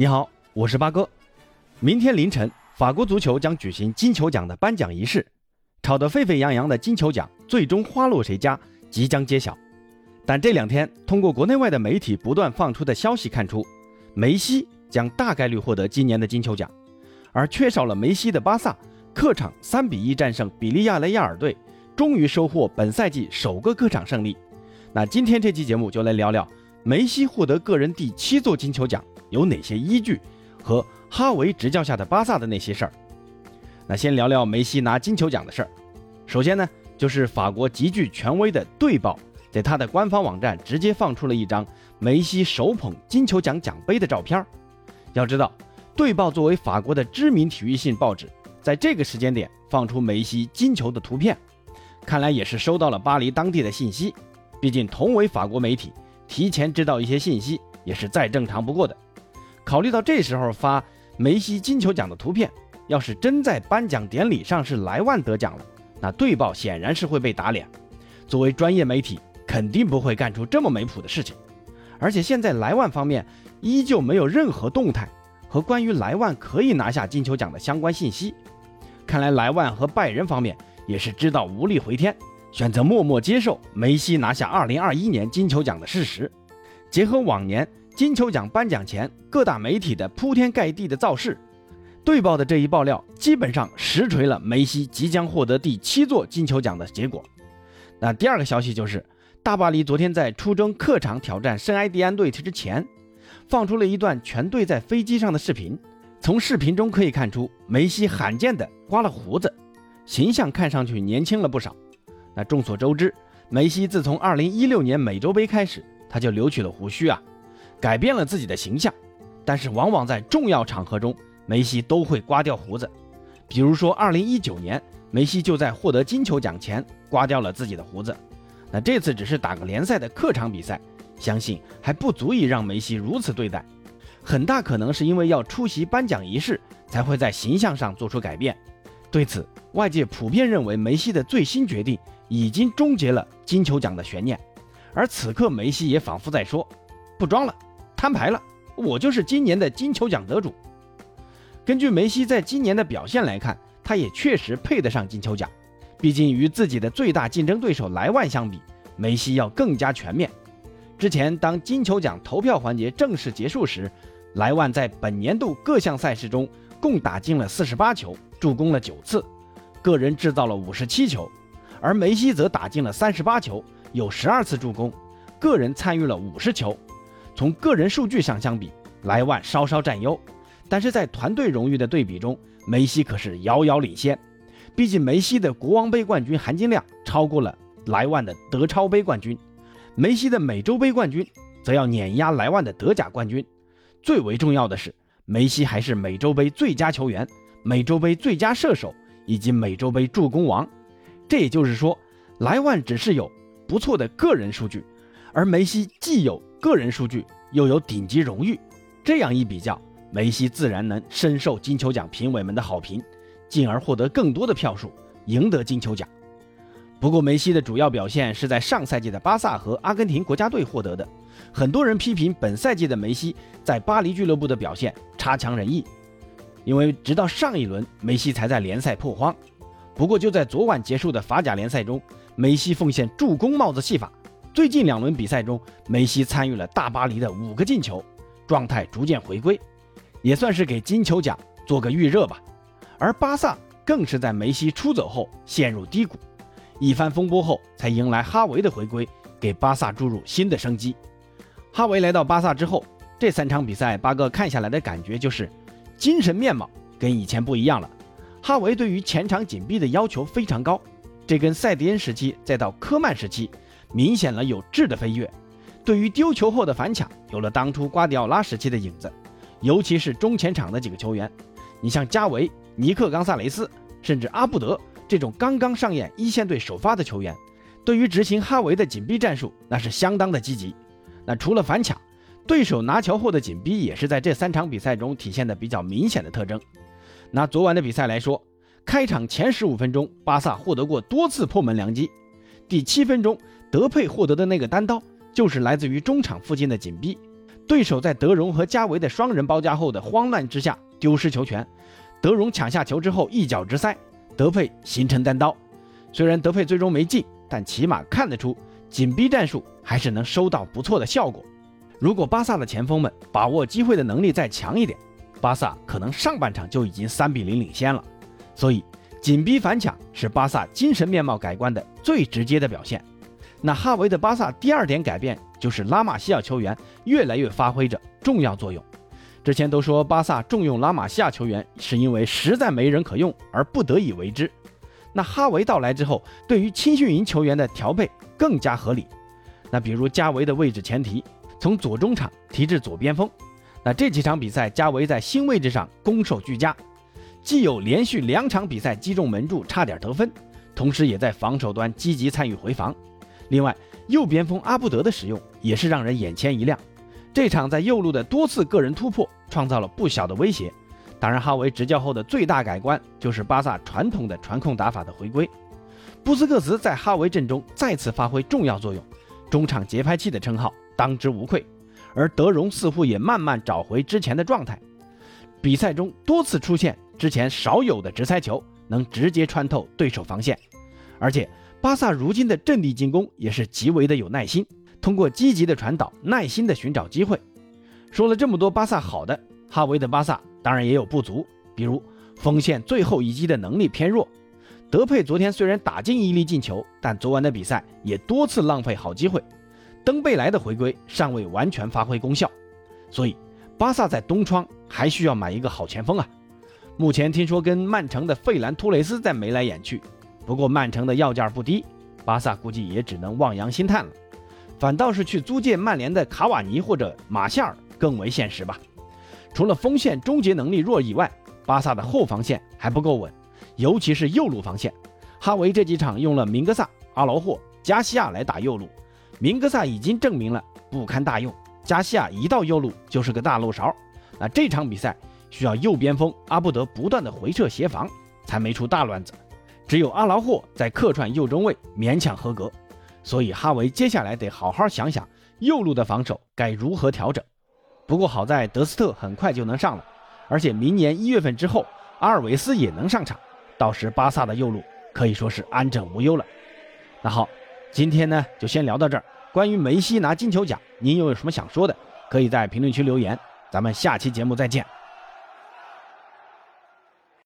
你好，我是八哥。明天凌晨，法国足球将举行金球奖的颁奖仪式，吵得沸沸扬扬的金球奖最终花落谁家即将揭晓。但这两天，通过国内外的媒体不断放出的消息看出，梅西将大概率获得今年的金球奖，而缺少了梅西的巴萨客场三比一战胜比利亚雷亚尔队，终于收获本赛季首个客场胜利。那今天这期节目就来聊聊梅西获得个人第七座金球奖。有哪些依据和哈维执教下的巴萨的那些事儿？那先聊聊梅西拿金球奖的事儿。首先呢，就是法国极具权威的《队报》在他的官方网站直接放出了一张梅西手捧金球奖奖杯的照片。要知道，《队报》作为法国的知名体育性报纸，在这个时间点放出梅西金球的图片，看来也是收到了巴黎当地的信息。毕竟，同为法国媒体，提前知道一些信息也是再正常不过的。考虑到这时候发梅西金球奖的图片，要是真在颁奖典礼上是莱万得奖了，那队报显然是会被打脸。作为专业媒体，肯定不会干出这么没谱的事情。而且现在莱万方面依旧没有任何动态和关于莱万可以拿下金球奖的相关信息。看来莱万和拜仁方面也是知道无力回天，选择默默接受梅西拿下2021年金球奖的事实。结合往年。金球奖颁奖前，各大媒体的铺天盖地的造势，队报的这一爆料基本上实锤了梅西即将获得第七座金球奖的结果。那第二个消息就是，大巴黎昨天在出征客场挑战圣埃蒂安队之前，放出了一段全队在飞机上的视频。从视频中可以看出，梅西罕见的刮了胡子，形象看上去年轻了不少。那众所周知，梅西自从2016年美洲杯开始，他就留取了胡须啊。改变了自己的形象，但是往往在重要场合中，梅西都会刮掉胡子。比如说，2019年，梅西就在获得金球奖前刮掉了自己的胡子。那这次只是打个联赛的客场比赛，相信还不足以让梅西如此对待。很大可能是因为要出席颁奖仪式，才会在形象上做出改变。对此，外界普遍认为梅西的最新决定已经终结了金球奖的悬念。而此刻，梅西也仿佛在说：“不装了。”摊牌了，我就是今年的金球奖得主。根据梅西在今年的表现来看，他也确实配得上金球奖。毕竟与自己的最大竞争对手莱万相比，梅西要更加全面。之前当金球奖投票环节正式结束时，莱万在本年度各项赛事中共打进了四十八球，助攻了九次，个人制造了五十七球，而梅西则打进了三十八球，有十二次助攻，个人参与了五十球。从个人数据上相比，莱万稍稍占优，但是在团队荣誉的对比中，梅西可是遥遥领先。毕竟梅西的国王杯冠军含金量超过了莱万的德超杯冠军，梅西的美洲杯冠军则要碾压莱万的德甲冠军。最为重要的是，梅西还是美洲杯最佳球员、美洲杯最佳射手以及美洲杯助攻王。这也就是说，莱万只是有不错的个人数据，而梅西既有。个人数据又有顶级荣誉，这样一比较，梅西自然能深受金球奖评委们的好评，进而获得更多的票数，赢得金球奖。不过，梅西的主要表现是在上赛季的巴萨和阿根廷国家队获得的。很多人批评本赛季的梅西在巴黎俱乐部的表现差强人意，因为直到上一轮梅西才在联赛破荒。不过，就在昨晚结束的法甲联赛中，梅西奉献助攻帽子戏法。最近两轮比赛中，梅西参与了大巴黎的五个进球，状态逐渐回归，也算是给金球奖做个预热吧。而巴萨更是在梅西出走后陷入低谷，一番风波后才迎来哈维的回归，给巴萨注入新的生机。哈维来到巴萨之后，这三场比赛八哥看下来的感觉就是，精神面貌跟以前不一样了。哈维对于前场紧逼的要求非常高，这跟塞迪恩时期再到科曼时期。明显了有质的飞跃，对于丢球后的反抢有了当初瓜迪奥拉时期的影子，尤其是中前场的几个球员，你像加维、尼克冈萨雷斯，甚至阿布德这种刚刚上演一线队首发的球员，对于执行哈维的紧逼战术那是相当的积极。那除了反抢，对手拿球后的紧逼也是在这三场比赛中体现的比较明显的特征。拿昨晚的比赛来说，开场前十五分钟，巴萨获得过多次破门良机，第七分钟。德佩获得的那个单刀，就是来自于中场附近的紧逼。对手在德容和加维的双人包夹后的慌乱之下丢失球权，德容抢下球之后一脚直塞，德佩形成单刀。虽然德佩最终没进，但起码看得出紧逼战术还是能收到不错的效果。如果巴萨的前锋们把握机会的能力再强一点，巴萨可能上半场就已经三比零领先了。所以紧逼反抢是巴萨精神面貌改观的最直接的表现。那哈维的巴萨第二点改变就是拉玛西亚球员越来越发挥着重要作用。之前都说巴萨重用拉玛西亚球员是因为实在没人可用而不得已为之。那哈维到来之后，对于青训营球员的调配更加合理。那比如加维的位置前提从左中场提至左边锋。那这几场比赛加维在新位置上攻守俱佳，既有连续两场比赛击中门柱差点得分，同时也在防守端积极参与回防。另外，右边锋阿布德的使用也是让人眼前一亮。这场在右路的多次个人突破，创造了不小的威胁。当然，哈维执教后的最大改观就是巴萨传统的传控打法的回归。布斯克茨在哈维阵中再次发挥重要作用，中场节拍器的称号当之无愧。而德容似乎也慢慢找回之前的状态，比赛中多次出现之前少有的直塞球，能直接穿透对手防线，而且。巴萨如今的阵地进攻也是极为的有耐心，通过积极的传导，耐心的寻找机会。说了这么多巴萨好的，哈维的巴萨当然也有不足，比如锋线最后一击的能力偏弱。德佩昨天虽然打进一粒进球，但昨晚的比赛也多次浪费好机会。登贝莱的回归尚未完全发挥功效，所以巴萨在东窗还需要买一个好前锋啊。目前听说跟曼城的费兰托雷斯在眉来眼去。不过曼城的要价不低，巴萨估计也只能望洋兴叹了，反倒是去租借曼联的卡瓦尼或者马夏尔更为现实吧。除了锋线终结能力弱以外，巴萨的后防线还不够稳，尤其是右路防线。哈维这几场用了明格萨、阿劳霍、加西亚来打右路，明格萨已经证明了不堪大用，加西亚一到右路就是个大漏勺。那这场比赛需要右边锋阿布德不断的回撤协防，才没出大乱子。只有阿劳霍在客串右中卫勉强合格，所以哈维接下来得好好想想右路的防守该如何调整。不过好在德斯特很快就能上了，而且明年一月份之后阿尔维斯也能上场，到时巴萨的右路可以说是安枕无忧了。那好，今天呢就先聊到这儿。关于梅西拿金球奖，您又有什么想说的？可以在评论区留言。咱们下期节目再见。